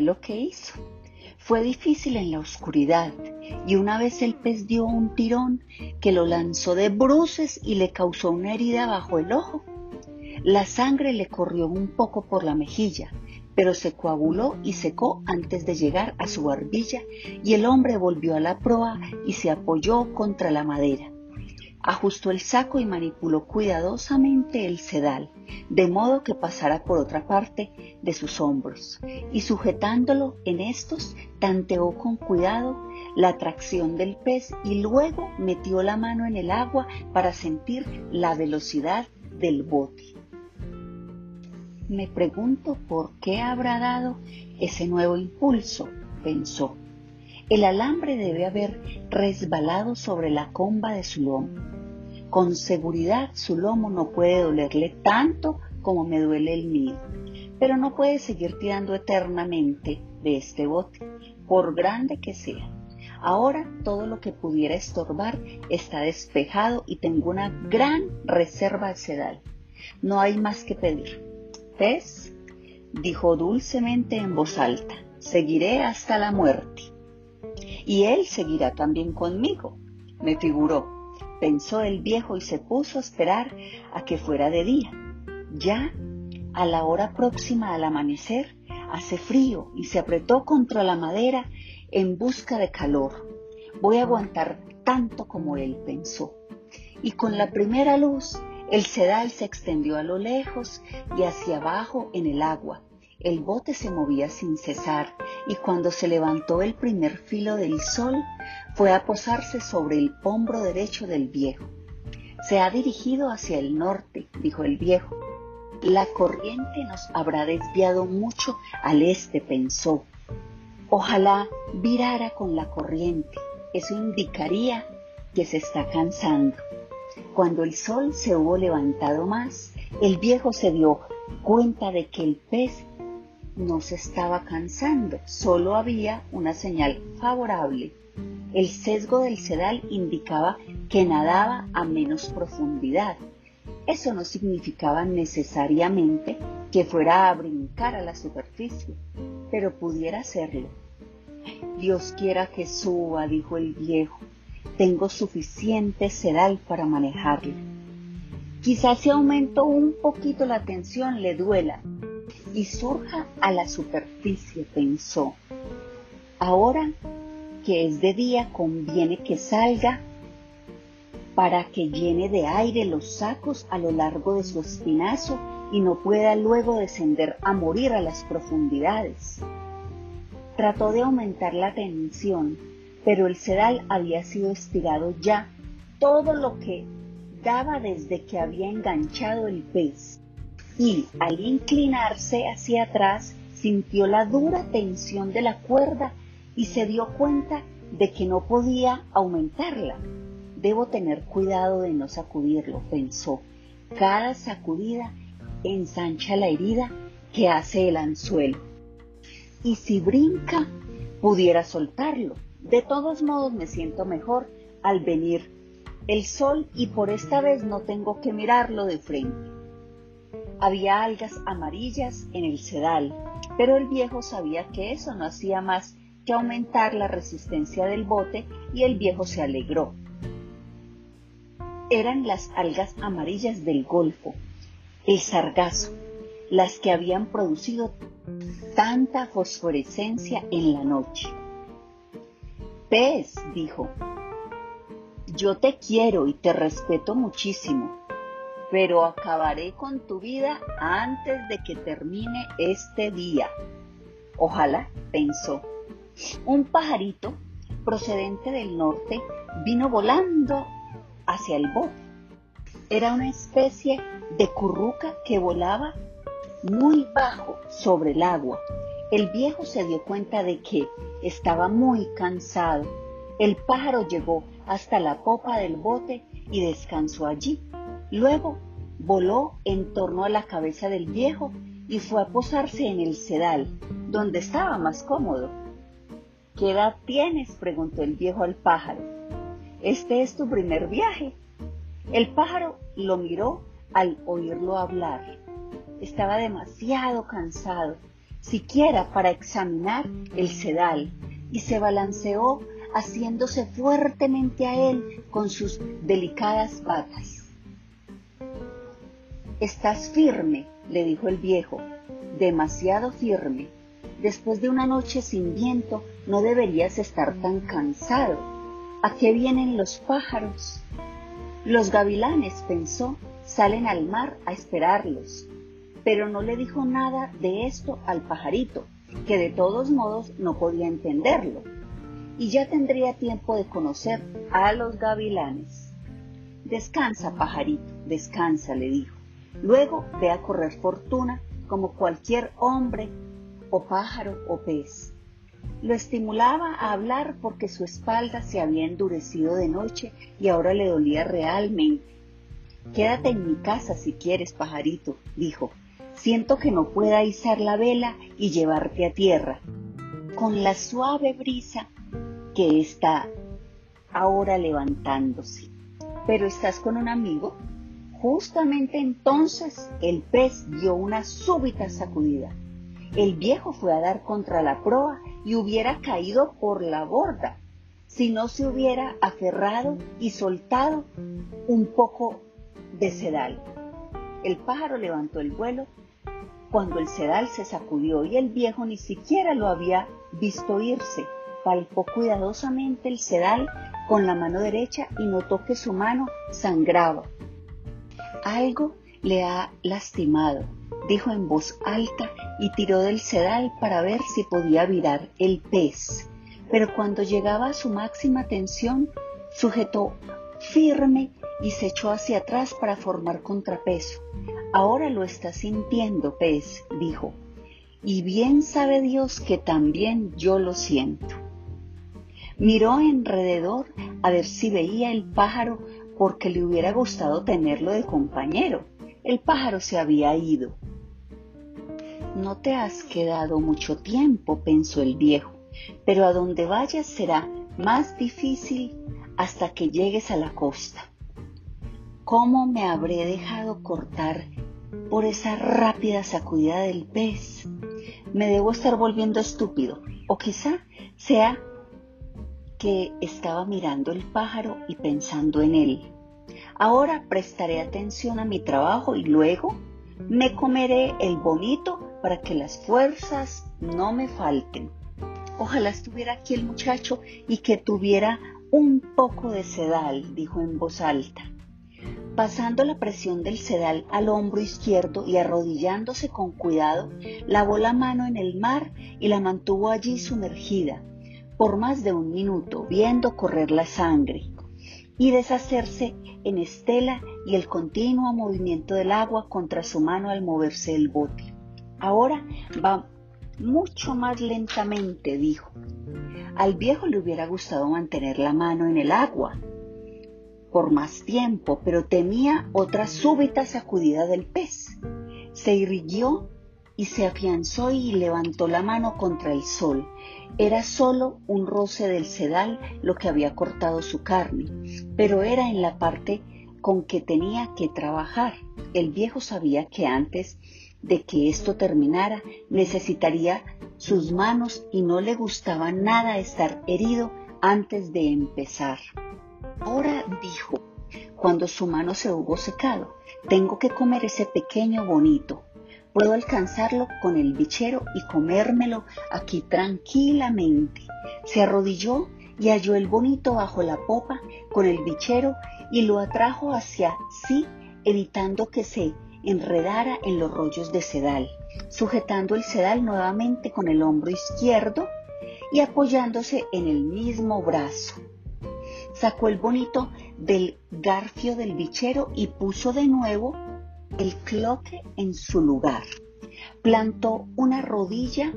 lo que hizo. Fue difícil en la oscuridad y una vez el pez dio un tirón que lo lanzó de bruces y le causó una herida bajo el ojo. La sangre le corrió un poco por la mejilla, pero se coaguló y secó antes de llegar a su barbilla y el hombre volvió a la proa y se apoyó contra la madera. Ajustó el saco y manipuló cuidadosamente el sedal, de modo que pasara por otra parte de sus hombros, y sujetándolo en estos, tanteó con cuidado la tracción del pez y luego metió la mano en el agua para sentir la velocidad del bote. Me pregunto por qué habrá dado ese nuevo impulso, pensó. El alambre debe haber resbalado sobre la comba de su lomo. Con seguridad su lomo no puede dolerle tanto como me duele el mío, pero no puede seguir tirando eternamente de este bote, por grande que sea. Ahora todo lo que pudiera estorbar está despejado y tengo una gran reserva de sedal. No hay más que pedir. Pez, dijo dulcemente en voz alta, seguiré hasta la muerte. Y él seguirá también conmigo, me figuró. Pensó el viejo y se puso a esperar a que fuera de día. Ya, a la hora próxima al amanecer, hace frío y se apretó contra la madera en busca de calor. Voy a aguantar tanto como él pensó. Y con la primera luz el sedal se extendió a lo lejos y hacia abajo en el agua. El bote se movía sin cesar y cuando se levantó el primer filo del sol fue a posarse sobre el hombro derecho del viejo. Se ha dirigido hacia el norte, dijo el viejo. La corriente nos habrá desviado mucho al este, pensó. Ojalá virara con la corriente. Eso indicaría que se está cansando. Cuando el sol se hubo levantado más, el viejo se dio cuenta de que el pez no se estaba cansando, solo había una señal favorable. El sesgo del sedal indicaba que nadaba a menos profundidad. Eso no significaba necesariamente que fuera a brincar a la superficie, pero pudiera hacerlo. Dios quiera que suba, dijo el viejo, tengo suficiente sedal para manejarlo. Quizás si aumento un poquito la tensión le duela y surja a la superficie, pensó. Ahora que es de día conviene que salga para que llene de aire los sacos a lo largo de su espinazo y no pueda luego descender a morir a las profundidades. Trató de aumentar la tensión, pero el sedal había sido estirado ya todo lo que daba desde que había enganchado el pez y al inclinarse hacia atrás sintió la dura tensión de la cuerda y se dio cuenta de que no podía aumentarla. Debo tener cuidado de no sacudirlo, pensó. Cada sacudida ensancha la herida que hace el anzuelo. Y si brinca, pudiera soltarlo. De todos modos me siento mejor al venir el sol y por esta vez no tengo que mirarlo de frente. Había algas amarillas en el sedal, pero el viejo sabía que eso no hacía más que aumentar la resistencia del bote y el viejo se alegró. Eran las algas amarillas del Golfo, el sargazo, las que habían producido tanta fosforescencia en la noche. Pez, dijo, yo te quiero y te respeto muchísimo, pero acabaré con tu vida antes de que termine este día. Ojalá, pensó. Un pajarito procedente del norte vino volando hacia el bote. Era una especie de curruca que volaba muy bajo sobre el agua el viejo se dio cuenta de que estaba muy cansado. El pájaro llegó hasta la popa del bote y descansó allí. Luego voló en torno a la cabeza del viejo y fue a posarse en el sedal, donde estaba más cómodo. ¿Qué edad tienes? preguntó el viejo al pájaro. Este es tu primer viaje. El pájaro lo miró al oírlo hablar. Estaba demasiado cansado siquiera para examinar el sedal, y se balanceó haciéndose fuertemente a él con sus delicadas patas. Estás firme, le dijo el viejo, demasiado firme. Después de una noche sin viento no deberías estar tan cansado. ¿A qué vienen los pájaros? Los gavilanes, pensó, salen al mar a esperarlos. Pero no le dijo nada de esto al pajarito, que de todos modos no podía entenderlo y ya tendría tiempo de conocer a los gavilanes. Descansa, pajarito, descansa, le dijo. Luego ve a correr fortuna como cualquier hombre o pájaro o pez. Lo estimulaba a hablar porque su espalda se había endurecido de noche y ahora le dolía realmente. Quédate en mi casa si quieres, pajarito, dijo. Siento que no pueda izar la vela y llevarte a tierra. Con la suave brisa que está ahora levantándose. Pero estás con un amigo. Justamente entonces el pez dio una súbita sacudida. El viejo fue a dar contra la proa y hubiera caído por la borda si no se hubiera aferrado y soltado un poco de sedal. El pájaro levantó el vuelo cuando el sedal se sacudió y el viejo ni siquiera lo había visto irse palpó cuidadosamente el sedal con la mano derecha y notó que su mano sangraba. Algo le ha lastimado, dijo en voz alta y tiró del sedal para ver si podía virar el pez. Pero cuando llegaba a su máxima tensión, sujetó firme y se echó hacia atrás para formar contrapeso. Ahora lo está sintiendo, pez, dijo. Y bien sabe Dios que también yo lo siento. Miró alrededor a ver si veía el pájaro porque le hubiera gustado tenerlo de compañero. El pájaro se había ido. No te has quedado mucho tiempo, pensó el viejo, pero a donde vayas será más difícil hasta que llegues a la costa. ¿Cómo me habré dejado cortar por esa rápida sacudida del pez? Me debo estar volviendo estúpido, o quizá sea que estaba mirando el pájaro y pensando en él. Ahora prestaré atención a mi trabajo y luego me comeré el bonito para que las fuerzas no me falten. Ojalá estuviera aquí el muchacho y que tuviera un poco de sedal, dijo en voz alta. Pasando la presión del sedal al hombro izquierdo y arrodillándose con cuidado, lavó la mano en el mar y la mantuvo allí sumergida, por más de un minuto viendo correr la sangre y deshacerse en estela y el continuo movimiento del agua contra su mano al moverse el bote. Ahora va mucho más lentamente, dijo. Al viejo le hubiera gustado mantener la mano en el agua por más tiempo, pero temía otra súbita sacudida del pez. Se irguió y se afianzó y levantó la mano contra el sol, era solo un roce del sedal lo que había cortado su carne, pero era en la parte con que tenía que trabajar. El viejo sabía que antes de que esto terminara necesitaría sus manos y no le gustaba nada estar herido antes de empezar. Ahora dijo, cuando su mano se hubo secado, tengo que comer ese pequeño bonito. Puedo alcanzarlo con el bichero y comérmelo aquí tranquilamente. Se arrodilló y halló el bonito bajo la popa con el bichero y lo atrajo hacia sí, evitando que se enredara en los rollos de sedal, sujetando el sedal nuevamente con el hombro izquierdo y apoyándose en el mismo brazo. Sacó el bonito del garfio del bichero y puso de nuevo el cloque en su lugar. Plantó una rodilla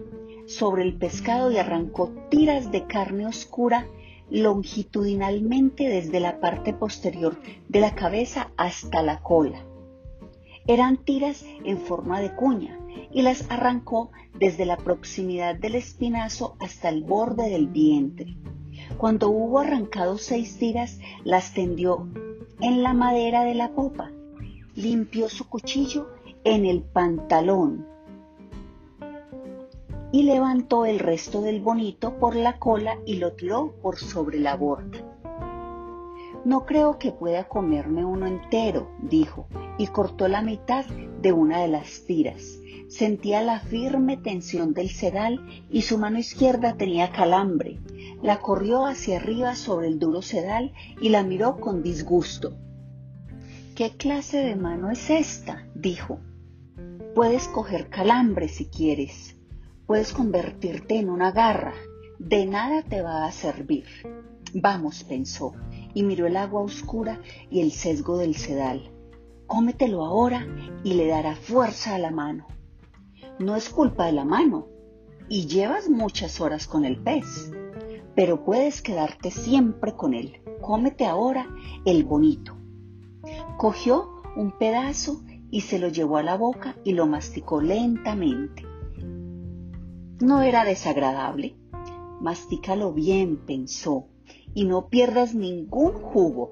sobre el pescado y arrancó tiras de carne oscura longitudinalmente desde la parte posterior de la cabeza hasta la cola. Eran tiras en forma de cuña y las arrancó desde la proximidad del espinazo hasta el borde del vientre. Cuando hubo arrancado seis tiras, las tendió en la madera de la popa limpió su cuchillo en el pantalón y levantó el resto del bonito por la cola y lo tiró por sobre la borda. No creo que pueda comerme uno entero, dijo, y cortó la mitad de una de las tiras. Sentía la firme tensión del sedal y su mano izquierda tenía calambre. La corrió hacia arriba sobre el duro sedal y la miró con disgusto. ¿Qué clase de mano es esta? dijo. Puedes coger calambre si quieres. Puedes convertirte en una garra. De nada te va a servir. Vamos, pensó, y miró el agua oscura y el sesgo del sedal. Cómetelo ahora y le dará fuerza a la mano. No es culpa de la mano y llevas muchas horas con el pez, pero puedes quedarte siempre con él. Cómete ahora el bonito. Cogió un pedazo y se lo llevó a la boca y lo masticó lentamente. No era desagradable. Mastícalo bien, pensó, y no pierdas ningún jugo.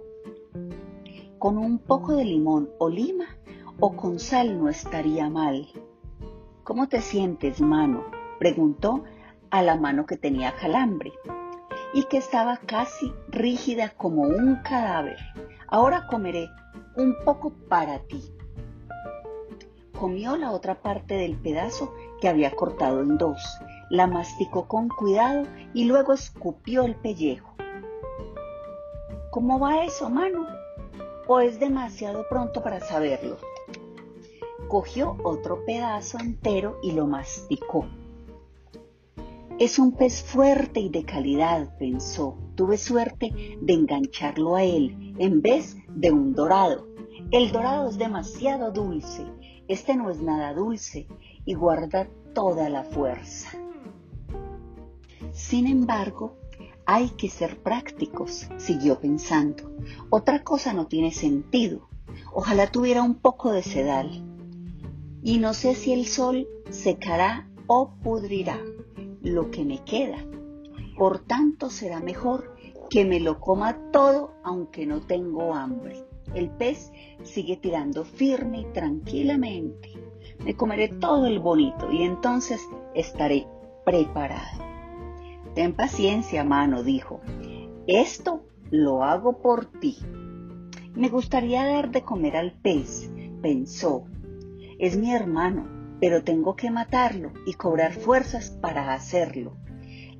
Con un poco de limón o lima o con sal no estaría mal. ¿Cómo te sientes, mano? preguntó a la mano que tenía calambre y que estaba casi rígida como un cadáver. Ahora comeré un poco para ti. Comió la otra parte del pedazo que había cortado en dos, la masticó con cuidado y luego escupió el pellejo. ¿Cómo va eso, mano? ¿O es demasiado pronto para saberlo? Cogió otro pedazo entero y lo masticó. Es un pez fuerte y de calidad, pensó. Tuve suerte de engancharlo a él en vez de un dorado. El dorado es demasiado dulce. Este no es nada dulce y guarda toda la fuerza. Sin embargo, hay que ser prácticos, siguió pensando. Otra cosa no tiene sentido. Ojalá tuviera un poco de sedal. Y no sé si el sol secará o pudrirá lo que me queda. Por tanto será mejor que me lo coma todo aunque no tengo hambre. El pez sigue tirando firme y tranquilamente. Me comeré todo el bonito y entonces estaré preparado. Ten paciencia, mano, dijo. Esto lo hago por ti. Me gustaría dar de comer al pez, pensó. Es mi hermano, pero tengo que matarlo y cobrar fuerzas para hacerlo.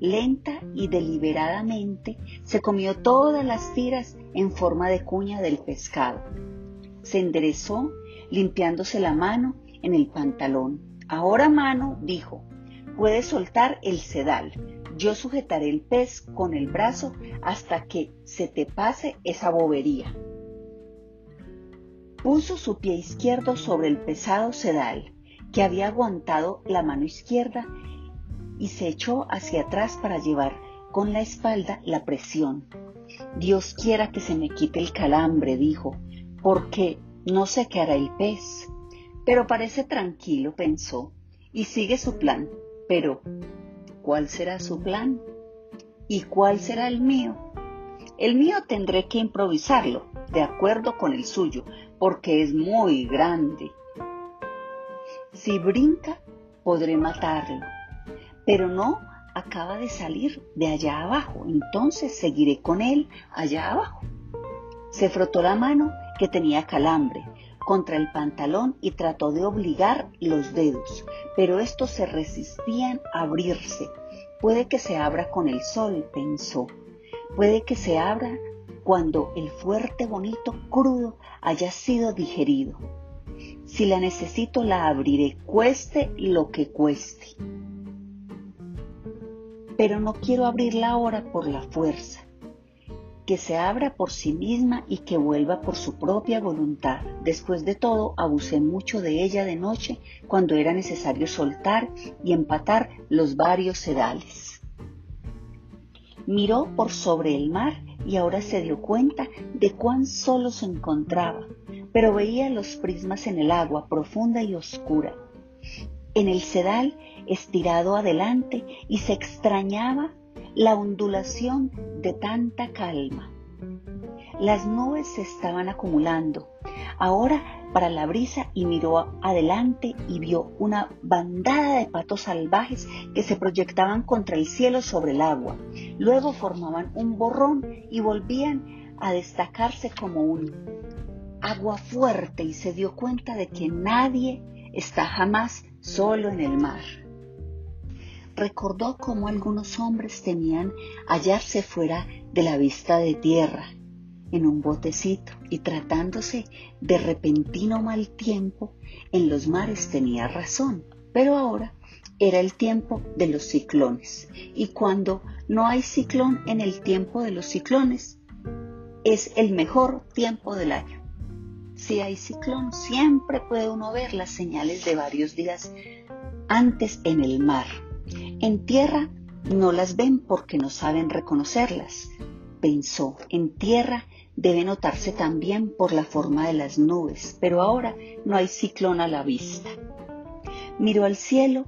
Lenta y deliberadamente se comió todas las tiras en forma de cuña del pescado. Se enderezó, limpiándose la mano en el pantalón. Ahora, mano, dijo, puedes soltar el sedal. Yo sujetaré el pez con el brazo hasta que se te pase esa bobería. Puso su pie izquierdo sobre el pesado sedal que había aguantado la mano izquierda y se echó hacia atrás para llevar con la espalda la presión. Dios quiera que se me quite el calambre, dijo, porque no sé qué hará el pez. Pero parece tranquilo, pensó, y sigue su plan. Pero ¿Cuál será su plan? ¿Y cuál será el mío? El mío tendré que improvisarlo, de acuerdo con el suyo, porque es muy grande. Si brinca, podré matarlo, pero no acaba de salir de allá abajo, entonces seguiré con él allá abajo. Se frotó la mano que tenía calambre contra el pantalón y trató de obligar los dedos, pero estos se resistían a abrirse. Puede que se abra con el sol, pensó. Puede que se abra cuando el fuerte bonito crudo haya sido digerido. Si la necesito la abriré, cueste lo que cueste. Pero no quiero abrirla ahora por la fuerza que se abra por sí misma y que vuelva por su propia voluntad. Después de todo, abusé mucho de ella de noche cuando era necesario soltar y empatar los varios sedales. Miró por sobre el mar y ahora se dio cuenta de cuán solo se encontraba, pero veía los prismas en el agua profunda y oscura. En el sedal estirado adelante y se extrañaba la ondulación de tanta calma. Las nubes se estaban acumulando. Ahora para la brisa y miró adelante y vio una bandada de patos salvajes que se proyectaban contra el cielo sobre el agua. Luego formaban un borrón y volvían a destacarse como un agua fuerte y se dio cuenta de que nadie está jamás solo en el mar. Recordó cómo algunos hombres temían hallarse fuera de la vista de tierra en un botecito y tratándose de repentino mal tiempo, en los mares tenía razón, pero ahora era el tiempo de los ciclones y cuando no hay ciclón en el tiempo de los ciclones, es el mejor tiempo del año. Si hay ciclón, siempre puede uno ver las señales de varios días antes en el mar. En tierra no las ven porque no saben reconocerlas. Pensó, en tierra debe notarse también por la forma de las nubes, pero ahora no hay ciclón a la vista. Miró al cielo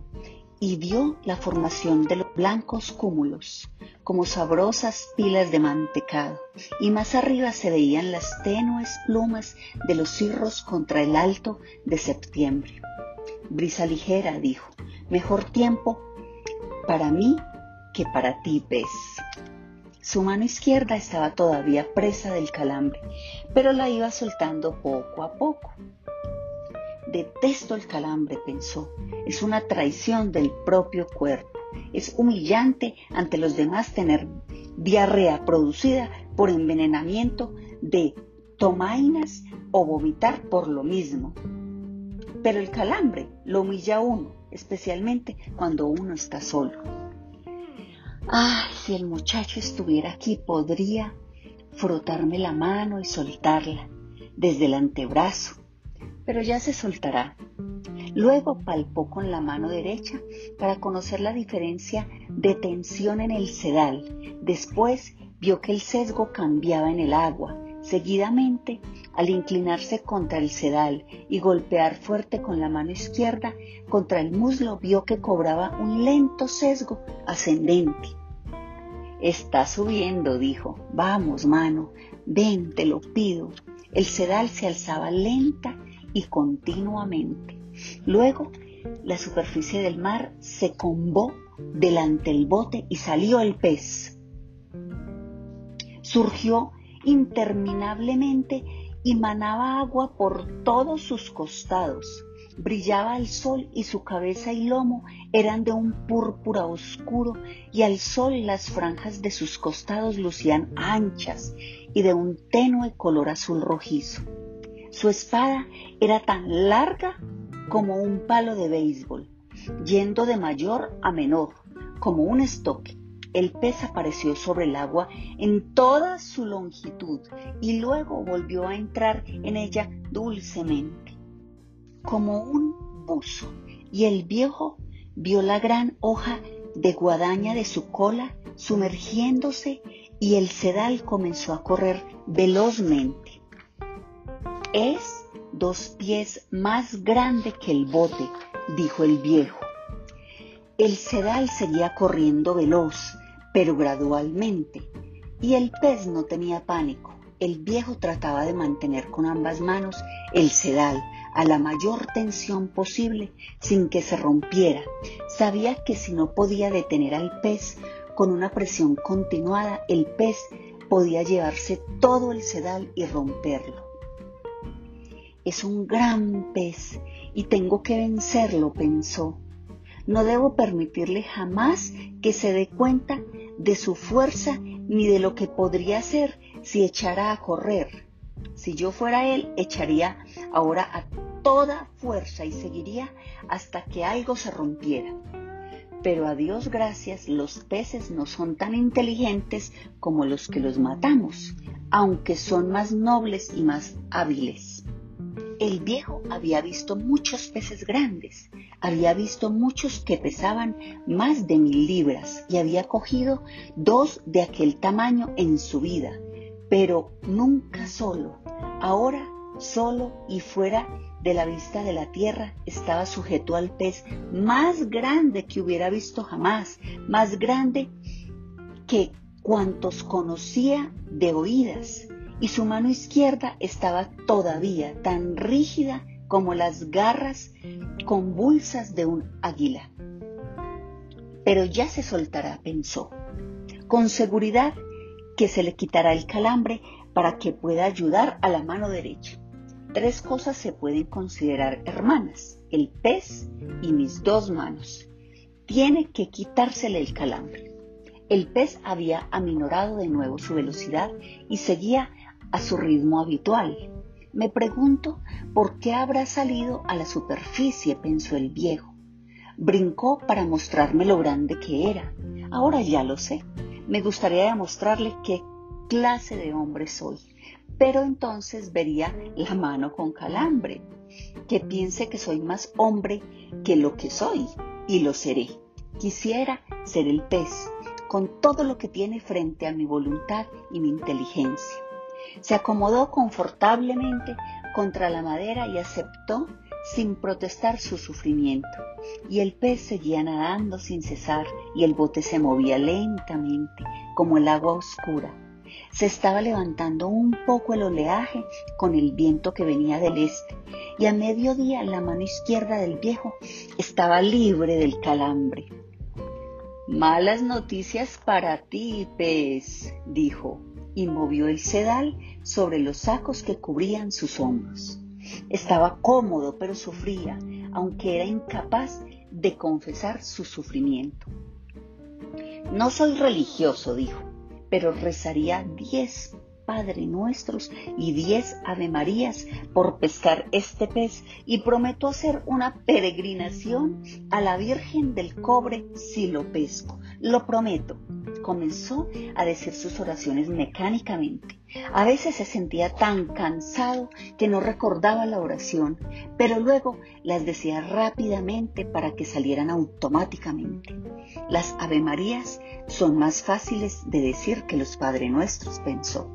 y vio la formación de los blancos cúmulos, como sabrosas pilas de mantecado, y más arriba se veían las tenues plumas de los cirros contra el alto de septiembre. Brisa ligera, dijo, mejor tiempo para mí que para ti, pez. Su mano izquierda estaba todavía presa del calambre, pero la iba soltando poco a poco. Detesto el calambre, pensó. Es una traición del propio cuerpo. Es humillante ante los demás tener diarrea producida por envenenamiento de tomainas o vomitar por lo mismo. Pero el calambre lo humilla a uno, especialmente cuando uno está solo. Ay, si el muchacho estuviera aquí, podría frotarme la mano y soltarla desde el antebrazo, pero ya se soltará. Luego palpó con la mano derecha para conocer la diferencia de tensión en el sedal. Después vio que el sesgo cambiaba en el agua. Seguidamente, al inclinarse contra el sedal y golpear fuerte con la mano izquierda contra el muslo, vio que cobraba un lento sesgo ascendente. Está subiendo, dijo. Vamos, mano, ven, te lo pido. El sedal se alzaba lenta y continuamente. Luego, la superficie del mar se combó delante del bote y salió el pez. Surgió interminablemente y manaba agua por todos sus costados. Brillaba el sol y su cabeza y lomo eran de un púrpura oscuro y al sol las franjas de sus costados lucían anchas y de un tenue color azul rojizo. Su espada era tan larga como un palo de béisbol, yendo de mayor a menor, como un estoque. El pez apareció sobre el agua en toda su longitud y luego volvió a entrar en ella dulcemente, como un buzo, y el viejo vio la gran hoja de guadaña de su cola sumergiéndose y el sedal comenzó a correr velozmente. Es dos pies más grande que el bote, dijo el viejo. El sedal seguía corriendo veloz, pero gradualmente, y el pez no tenía pánico. El viejo trataba de mantener con ambas manos el sedal a la mayor tensión posible sin que se rompiera. Sabía que si no podía detener al pez con una presión continuada, el pez podía llevarse todo el sedal y romperlo. Es un gran pez y tengo que vencerlo, pensó. No debo permitirle jamás que se dé cuenta de su fuerza ni de lo que podría hacer si echara a correr. Si yo fuera él, echaría ahora a toda fuerza y seguiría hasta que algo se rompiera. Pero a Dios gracias, los peces no son tan inteligentes como los que los matamos, aunque son más nobles y más hábiles. El viejo había visto muchos peces grandes, había visto muchos que pesaban más de mil libras y había cogido dos de aquel tamaño en su vida, pero nunca solo. Ahora solo y fuera de la vista de la tierra estaba sujeto al pez más grande que hubiera visto jamás, más grande que cuantos conocía de oídas y su mano izquierda estaba todavía tan rígida como las garras convulsas de un águila. Pero ya se soltará, pensó. Con seguridad que se le quitará el calambre para que pueda ayudar a la mano derecha. Tres cosas se pueden considerar hermanas, el pez y mis dos manos. Tiene que quitársele el calambre. El pez había aminorado de nuevo su velocidad y seguía a su ritmo habitual. Me pregunto por qué habrá salido a la superficie, pensó el viejo. Brincó para mostrarme lo grande que era. Ahora ya lo sé. Me gustaría demostrarle qué clase de hombre soy. Pero entonces vería la mano con calambre, que piense que soy más hombre que lo que soy, y lo seré. Quisiera ser el pez, con todo lo que tiene frente a mi voluntad y mi inteligencia. Se acomodó confortablemente contra la madera y aceptó sin protestar su sufrimiento. Y el pez seguía nadando sin cesar y el bote se movía lentamente como el agua oscura. Se estaba levantando un poco el oleaje con el viento que venía del este y a mediodía la mano izquierda del viejo estaba libre del calambre. Malas noticias para ti, pez, dijo, y movió el sedal sobre los sacos que cubrían sus hombros. Estaba cómodo, pero sufría, aunque era incapaz de confesar su sufrimiento. No soy religioso, dijo, pero rezaría diez Padre Nuestros y diez Ave Marías por pescar este pez y prometo hacer una peregrinación a la Virgen del Cobre si lo pesco. Lo prometo. Comenzó a decir sus oraciones mecánicamente. A veces se sentía tan cansado que no recordaba la oración, pero luego las decía rápidamente para que salieran automáticamente. Las Ave Marías son más fáciles de decir que los Padre Nuestros, pensó.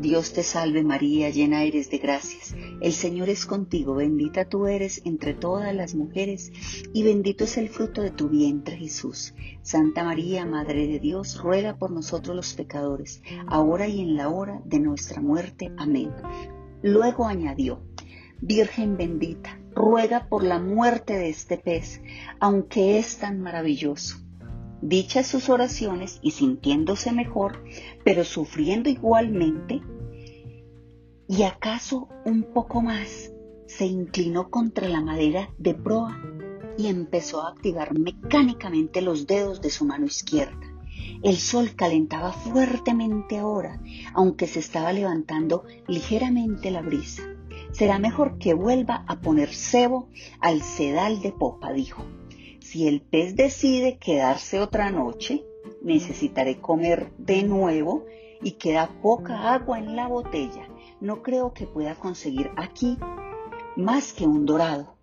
Dios te salve María, llena eres de gracias. El Señor es contigo, bendita tú eres entre todas las mujeres y bendito es el fruto de tu vientre Jesús. Santa María, Madre de Dios, ruega por nosotros los pecadores, ahora y en la hora de nuestra muerte. Amén. Luego añadió, Virgen bendita, ruega por la muerte de este pez, aunque es tan maravilloso dichas sus oraciones y sintiéndose mejor, pero sufriendo igualmente, y acaso un poco más, se inclinó contra la madera de proa y empezó a activar mecánicamente los dedos de su mano izquierda. El sol calentaba fuertemente ahora, aunque se estaba levantando ligeramente la brisa. Será mejor que vuelva a poner cebo al sedal de popa, dijo. Si el pez decide quedarse otra noche, necesitaré comer de nuevo y queda poca agua en la botella. No creo que pueda conseguir aquí más que un dorado.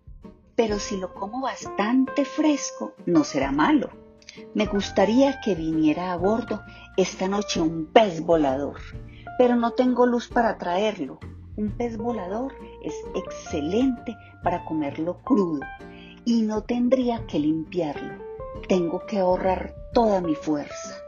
Pero si lo como bastante fresco, no será malo. Me gustaría que viniera a bordo esta noche un pez volador, pero no tengo luz para traerlo. Un pez volador es excelente para comerlo crudo y no tendría que limpiarlo. Tengo que ahorrar toda mi fuerza.